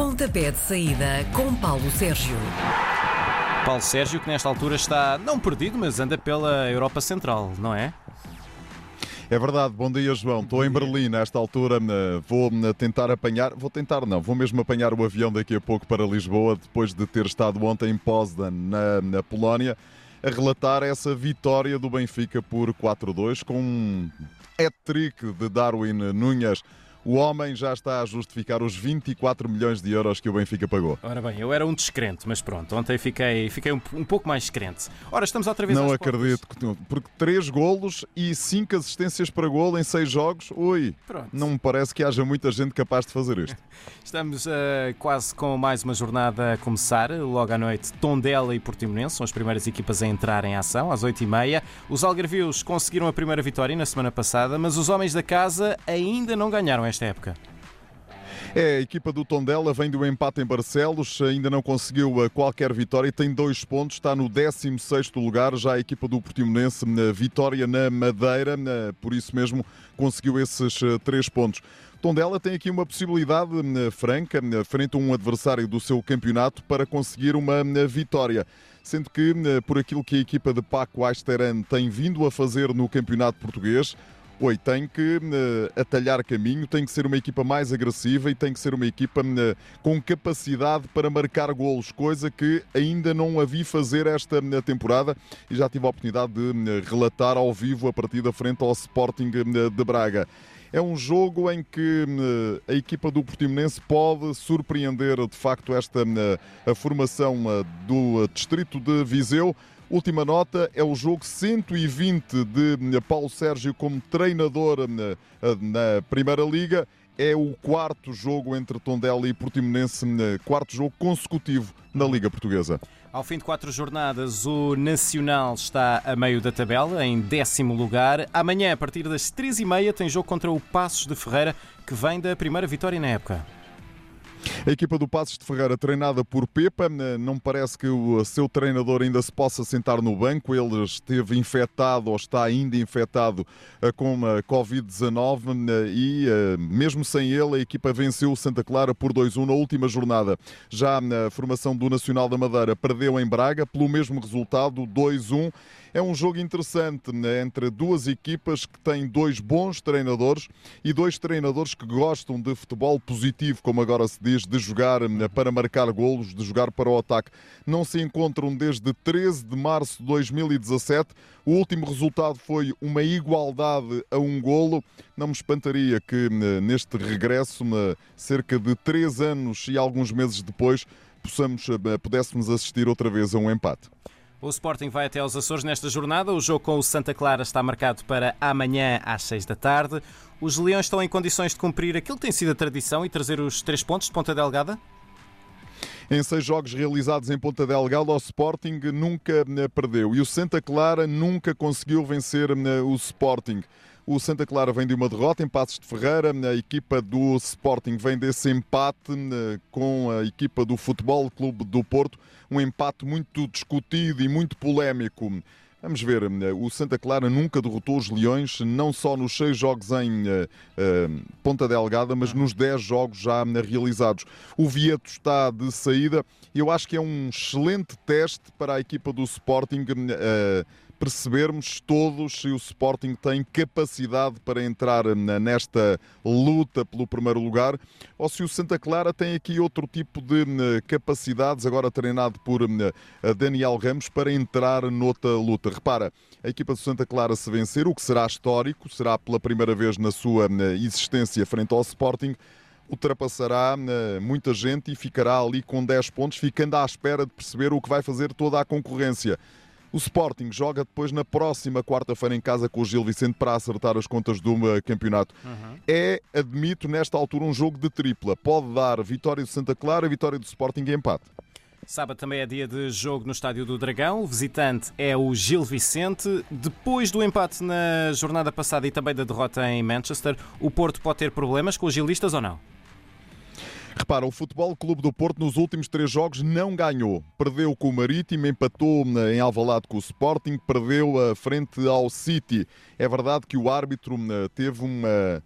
Pontapé de saída com Paulo Sérgio. Paulo Sérgio, que nesta altura está não perdido, mas anda pela Europa Central, não é? É verdade, bom dia João. Estou em Berlim nesta altura, eh, vou eh, tentar apanhar, vou tentar não, vou mesmo apanhar o avião daqui a pouco para Lisboa, depois de ter estado ontem em Poznan, na, na Polónia, a relatar essa vitória do Benfica por 4-2 com um hat-trick de Darwin Núñez o homem já está a justificar os 24 milhões de euros que o Benfica pagou. Ora bem, eu era um descrente, mas pronto, ontem fiquei, fiquei um, um pouco mais crente. Ora, estamos outra vez Não acredito, portas. porque 3 golos e 5 assistências para golo em 6 jogos, ui, pronto. não me parece que haja muita gente capaz de fazer isto. estamos uh, quase com mais uma jornada a começar, logo à noite, Tondela e Portimonense são as primeiras equipas a entrar em ação, às 8h30. Os Algarvios conseguiram a primeira vitória na semana passada, mas os homens da casa ainda não ganharam esta época. É, a equipa do Tondela vem do empate em Barcelos, ainda não conseguiu eh, qualquer vitória e tem dois pontos, está no 16 lugar. Já a equipa do Portimonense, vitória na Madeira, por isso mesmo conseguiu esses eh, três pontos. Tondela tem aqui uma possibilidade franca, frente a um adversário do seu campeonato, para conseguir uma vitória. Sendo que, por aquilo que a equipa de Paco Asteran tem vindo a fazer no campeonato português, Oi, tem que uh, atalhar caminho, tem que ser uma equipa mais agressiva e tem que ser uma equipa uh, com capacidade para marcar golos, coisa que ainda não a vi fazer esta uh, temporada e já tive a oportunidade de relatar ao vivo a partida frente ao Sporting de Braga. É um jogo em que a equipa do Portimonense pode surpreender de facto esta a formação do distrito de Viseu Última nota é o jogo 120 de Paulo Sérgio como treinador na, na Primeira Liga. É o quarto jogo entre Tondela e Portimonense, quarto jogo consecutivo na Liga Portuguesa. Ao fim de quatro jornadas, o Nacional está a meio da tabela, em décimo lugar. Amanhã, a partir das três e meia, tem jogo contra o Passos de Ferreira, que vem da primeira vitória na época. A equipa do Passos de Ferreira, treinada por Pepa, eh, não parece que o seu treinador ainda se possa sentar no banco. Ele esteve infectado ou está ainda infectado eh, com a Covid-19 eh, e, mesmo sem ele, a equipa venceu o Santa Clara por 2-1 na última jornada. Já na formação do Nacional da Madeira, perdeu em Braga pelo mesmo resultado, 2-1. É um jogo interessante né, entre duas equipas que têm dois bons treinadores e dois treinadores que gostam de futebol positivo, como agora se diz, de jogar né, para marcar golos, de jogar para o ataque. Não se encontram desde 13 de março de 2017. O último resultado foi uma igualdade a um golo. Não me espantaria que né, neste regresso, cerca de três anos e alguns meses depois, possamos, pudéssemos assistir outra vez a um empate. O Sporting vai até aos Açores nesta jornada. O jogo com o Santa Clara está marcado para amanhã às 6 da tarde. Os Leões estão em condições de cumprir aquilo que tem sido a tradição e trazer os três pontos de Ponta Delgada? Em seis jogos realizados em Ponta Delgada, o Sporting nunca eh, perdeu e o Santa Clara nunca conseguiu vencer eh, o Sporting. O Santa Clara vem de uma derrota em Passos de Ferreira. A equipa do Sporting vem desse empate eh, com a equipa do Futebol Clube do Porto. Um empate muito discutido e muito polémico. Vamos ver, eh, o Santa Clara nunca derrotou os Leões, não só nos seis jogos em uh, Ponta Delgada, mas nos dez jogos já realizados. O Vieto está de saída e eu acho que é um excelente teste para a equipa do Sporting. Uh, percebermos todos se o Sporting tem capacidade para entrar nesta luta pelo primeiro lugar ou se o Santa Clara tem aqui outro tipo de capacidades, agora treinado por Daniel Ramos, para entrar noutra luta. Repara, a equipa do Santa Clara se vencer, o que será histórico, será pela primeira vez na sua existência frente ao Sporting, ultrapassará muita gente e ficará ali com 10 pontos, ficando à espera de perceber o que vai fazer toda a concorrência. O Sporting joga depois na próxima quarta-feira em casa com o Gil Vicente para acertar as contas do campeonato. Uhum. É, admito, nesta altura um jogo de tripla. Pode dar vitória do Santa Clara, vitória do Sporting e empate. Sábado também é dia de jogo no Estádio do Dragão. O visitante é o Gil Vicente. Depois do empate na jornada passada e também da derrota em Manchester, o Porto pode ter problemas com os gilistas ou não? Repara, o Futebol Clube do Porto nos últimos três jogos não ganhou. Perdeu com o Marítimo, empatou em Alvalade com o Sporting, perdeu a frente ao City. É verdade que o árbitro teve uma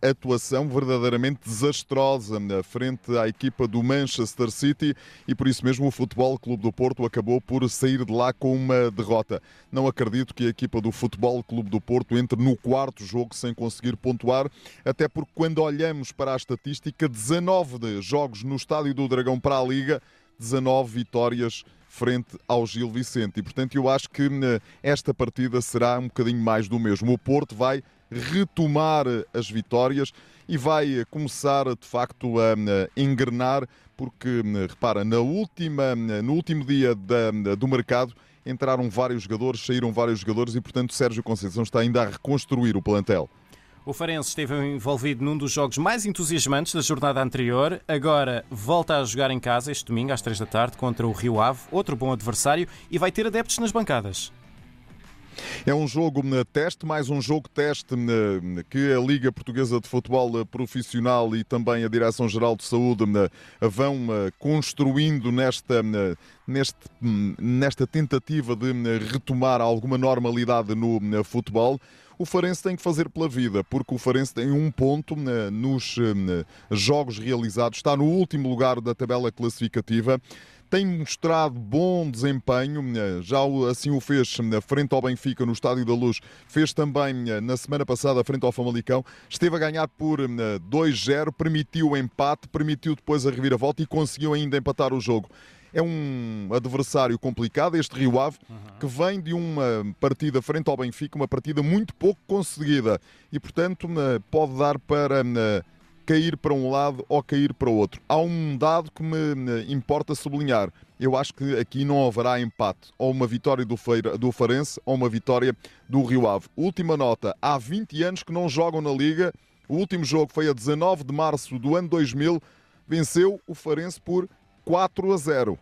atuação verdadeiramente desastrosa frente à equipa do Manchester City e por isso mesmo o Futebol Clube do Porto acabou por sair de lá com uma derrota. Não acredito que a equipa do Futebol Clube do Porto entre no quarto jogo sem conseguir pontuar, até porque quando olhamos para a estatística, 19 de jogos no Estádio do Dragão para a Liga, 19 vitórias frente ao Gil Vicente. E, portanto, eu acho que eh, esta partida será um bocadinho mais do mesmo. O Porto vai retomar as vitórias e vai começar, de facto, a engrenar, porque, eh, repara, na última, no último dia da, do mercado entraram vários jogadores, saíram vários jogadores e, portanto, Sérgio Conceição está ainda a reconstruir o plantel. O Farense esteve envolvido num dos jogos mais entusiasmantes da jornada anterior. Agora volta a jogar em casa este domingo às 3 da tarde contra o Rio Ave, outro bom adversário, e vai ter adeptos nas bancadas. É um jogo teste, mais um jogo teste que a Liga Portuguesa de Futebol Profissional e também a Direção-Geral de Saúde vão construindo nesta, neste, nesta tentativa de retomar alguma normalidade no futebol. O Farense tem que fazer pela vida, porque o Farense tem um ponto nos jogos realizados, está no último lugar da tabela classificativa tem mostrado bom desempenho, já assim o fez frente ao Benfica no Estádio da Luz, fez também na semana passada frente ao Famalicão, esteve a ganhar por 2-0, permitiu o empate, permitiu depois a reviravolta e conseguiu ainda empatar o jogo. É um adversário complicado, este Rio Ave, que vem de uma partida frente ao Benfica, uma partida muito pouco conseguida e, portanto, pode dar para cair para um lado ou cair para o outro. Há um dado que me importa sublinhar. Eu acho que aqui não haverá empate. Ou uma vitória do, Feira, do Farense ou uma vitória do Rio Ave. Última nota. Há 20 anos que não jogam na Liga. O último jogo foi a 19 de março do ano 2000. Venceu o Farense por 4 a 0.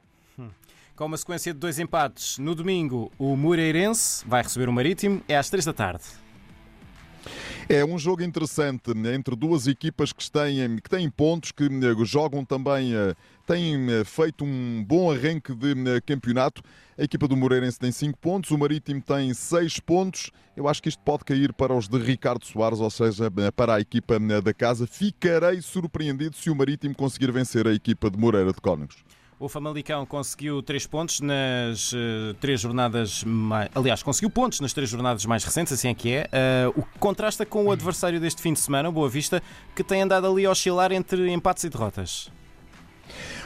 Com uma sequência de dois empates, no domingo o Moreirense vai receber o Marítimo, é às 3 da tarde. É um jogo interessante entre duas equipas que têm, que têm pontos, que eh, jogam também, eh, têm eh, feito um bom arranque de campeonato. A equipa do Moreirense tem 5 pontos, o Marítimo tem 6 pontos. Eu acho que isto pode cair para os de Ricardo Soares, ou seja, para a equipa da casa. Ficarei surpreendido se o Marítimo conseguir vencer a equipa de Moreira de Cónegos. O Famalicão conseguiu três pontos nas uh, três jornadas. Mais... Aliás, conseguiu pontos nas três jornadas mais recentes, assim é que é. Uh, o que contrasta com o adversário deste fim de semana, o Boa Vista, que tem andado ali a oscilar entre empates e derrotas.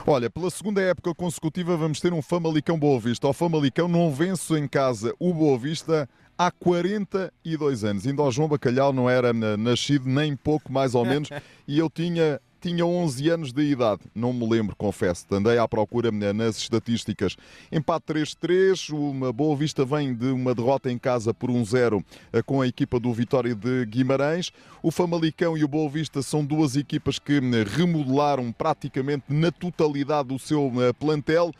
Olha, pela segunda época consecutiva vamos ter um Famalicão Boa Vista. O Famalicão não vence em casa o Boa Vista há 42 anos. Ainda o João Bacalhau não era nascido nem pouco mais ou menos e eu tinha tinha 11 anos de idade. Não me lembro, confesso. Andei à procura nas estatísticas. Empate 3-3. Uma Boa Vista vem de uma derrota em casa por 1-0 eh, com a equipa do Vitória de Guimarães. O Famalicão e o Boa Vista são duas equipas que eh, remodelaram praticamente na totalidade o seu eh, plantel.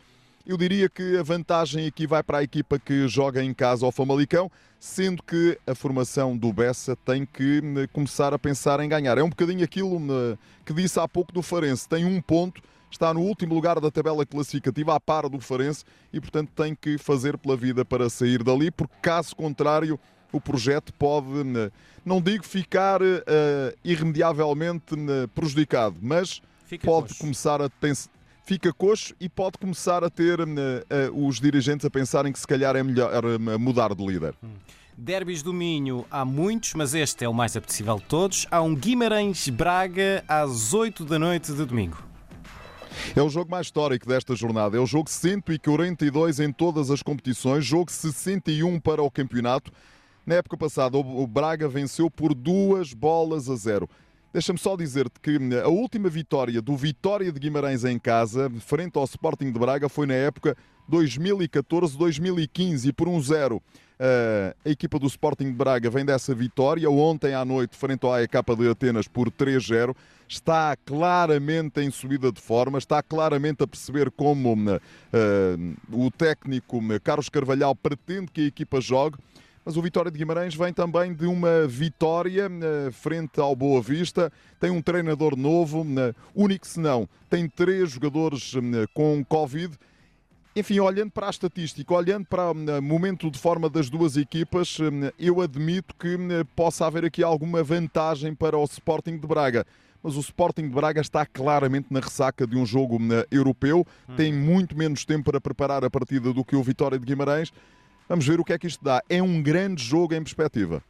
Eu diria que a vantagem aqui vai para a equipa que joga em casa ao Famalicão, sendo que a formação do Bessa tem que hum, começar a pensar em ganhar. É um bocadinho aquilo hum, que disse há pouco do Farense. Tem um ponto, está no último lugar da tabela classificativa, à par do Farense, e portanto tem que fazer pela vida para sair dali, porque caso contrário o projeto pode, hum, não digo ficar uh, irremediavelmente prejudicado, mas Fica pode coxo. começar a fica coxo e pode começar a ter uh, uh, os dirigentes a pensarem que se calhar é melhor uh, mudar de líder. Hum. Derbys do Minho há muitos, mas este é o mais apetecível de todos. Há um Guimarães-Braga às 8 da noite de domingo. É o jogo mais histórico desta jornada. É o jogo 142 em todas as competições, jogo 61 para o campeonato. Na época passada, o Braga venceu por duas bolas a zero. Deixa-me só dizer-te que hum, a última vitória do Vitória de Guimarães em casa, frente ao Sporting de Braga, foi na época 2014-2015 e por um zero. Uh, a equipa do Sporting de Braga vem dessa vitória ontem à noite, frente ao AEK de Atenas, por 3-0. Está claramente em subida de forma, está claramente a perceber como uh, o técnico hum, Carlos Carvalhal pretende que a equipa jogue mas o Vitória de Guimarães vem também de uma vitória uh, frente ao Boa Vista. Tem um treinador novo, uh, único se não, tem três jogadores uh, com Covid. enfim, olhando para a estatística, olhando para o momento de forma das duas equipas, eu admito que possa haver aqui alguma vantagem para o Sporting de Braga mas o Sporting de Braga está claramente na ressaca de um jogo europeu, tem muito menos tempo para preparar a partida do que o Vitória de Guimarães. Vamos ver o que é que isto dá. É um grande jogo em perspectiva.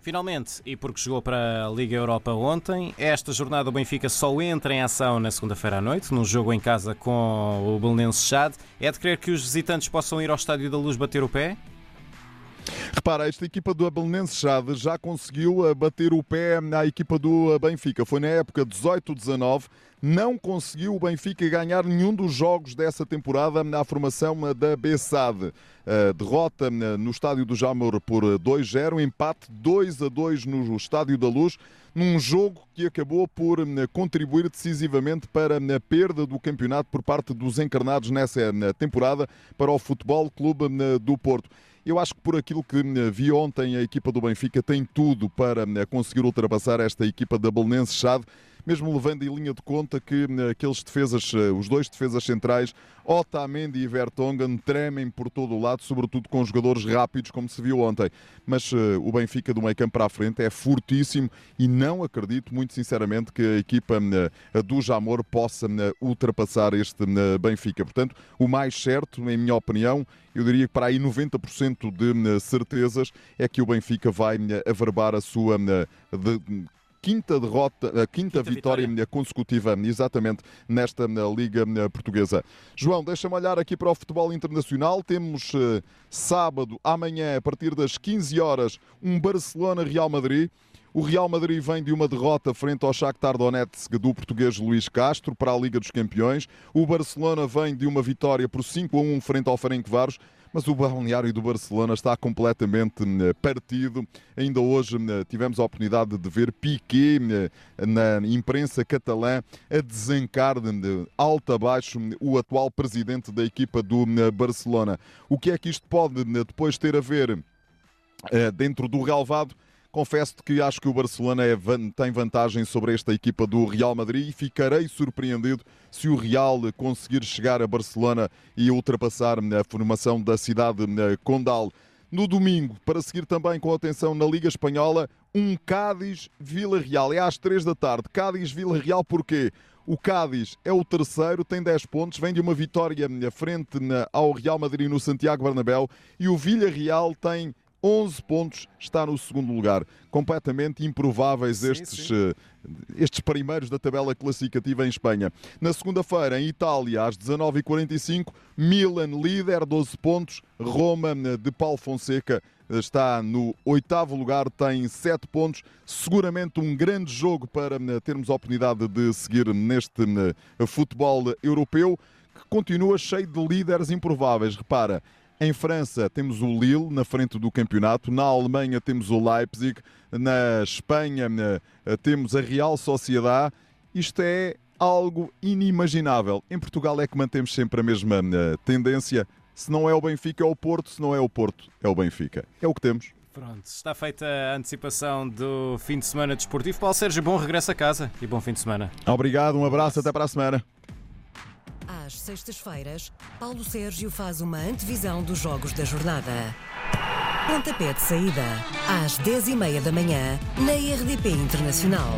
Finalmente, e porque chegou para a Liga Europa ontem, esta jornada o Benfica só entra em ação na segunda-feira à noite, num jogo em casa com o Belenense Chade. É de crer que os visitantes possam ir ao Estádio da Luz bater o pé? Repara, esta equipa do Abelenense Chade já conseguiu eh, bater o pé à equipa do eh, Benfica. Foi na época 18-19. Não conseguiu o Benfica ganhar nenhum dos jogos dessa temporada na formação eh, da Bessade. Derrota no Estádio do Jamor por 2-0, empate 2-2 no Estádio da Luz, num jogo que acabou por contribuir decisivamente para a perda do campeonato por parte dos encarnados nessa temporada para o Futebol Clube do Porto. Eu acho que por aquilo que eh, vi ontem, a equipa do Benfica tem tudo para eh, conseguir ultrapassar esta equipa da Belenense Chade mesmo levando em linha de conta que eh, aqueles defesas, os dois defesas centrais, Otamendi e Vertonghen, tremem por todo o lado, sobretudo com jogadores rápidos, como se viu ontem. Mas uh, o Benfica do meio campo para a frente é fortíssimo e não acredito, muito sinceramente, que a equipa uh, do Jamor possa uh, ultrapassar este Benfica. Portanto, o mais certo, em minha opinião, eu diria que para aí 90% de certezas é que o Benfica vai averbar a sua de, quinta derrota, a quinta, quinta vitória, vitória, consecutiva, exatamente, nesta Liga Portuguesa. João, deixa-me olhar aqui para o futebol internacional. Temos sábado, amanhã, a partir das 15 horas, um Barcelona-Real Madrid. O Real Madrid vem de uma derrota frente ao Shakhtar Donetsk do português Luís Castro para a Liga dos Campeões. O Barcelona vem de uma vitória por 5 a 1 frente ao Ferencváros mas o balneário do Barcelona está completamente hum, partido. Ainda hoje hum, tivemos a oportunidade de ver Piqué hum, na imprensa catalã a desancar de alto a baixo o atual presidente da equipa do Barcelona. O que é que isto pode depois ter a ver eh, dentro do relvado? Confesso que acho que o Barcelona é, tem vantagem sobre esta equipa do Real Madrid e ficarei surpreendido se o Real conseguir chegar a Barcelona e ultrapassar a formação da cidade Condal. No domingo, para seguir também com atenção na Liga Espanhola, um Cádiz-Vila Real. É às três da tarde. Cádiz-Vila Real porquê? O Cádiz é o terceiro, tem 10 pontos, vem de uma vitória frente ao Real Madrid no Santiago Bernabéu e o Villarreal tem 11 pontos, está no segundo lugar. Completamente improváveis sim, estes, sim. Uh, estes primeiros da tabela classificativa em Espanha. Na segunda-feira, em Itália, às 19h45, Milan líder, 12 pontos. Roma eh, de Paulo Fonseca eh, está no oitavo lugar, tem 7 pontos. Seguramente um grande jogo para termos a oportunidade de seguir neste futebol europeu que continua cheio de líderes improváveis. Repara, em França temos o Lille na frente do campeonato, na Alemanha temos o Leipzig, na Espanha eh, temos a Real Sociedade. Isto é algo inimaginável. Em Portugal é que mantemos sempre a mesma eh, tendência. Se não é o Benfica, é o Porto. Se não é o Porto, é o Benfica. É o que temos. Pronto, está feita a antecipação do fim de semana desportivo. Paulo Sérgio, bom regresso a casa e bom fim de semana. Obrigado, um abraço, até para a semana. Às sextas-feiras, Paulo Sérgio faz uma antevisão dos jogos da jornada. Pontapé de saída, às 10h30 da manhã, na RDP Internacional.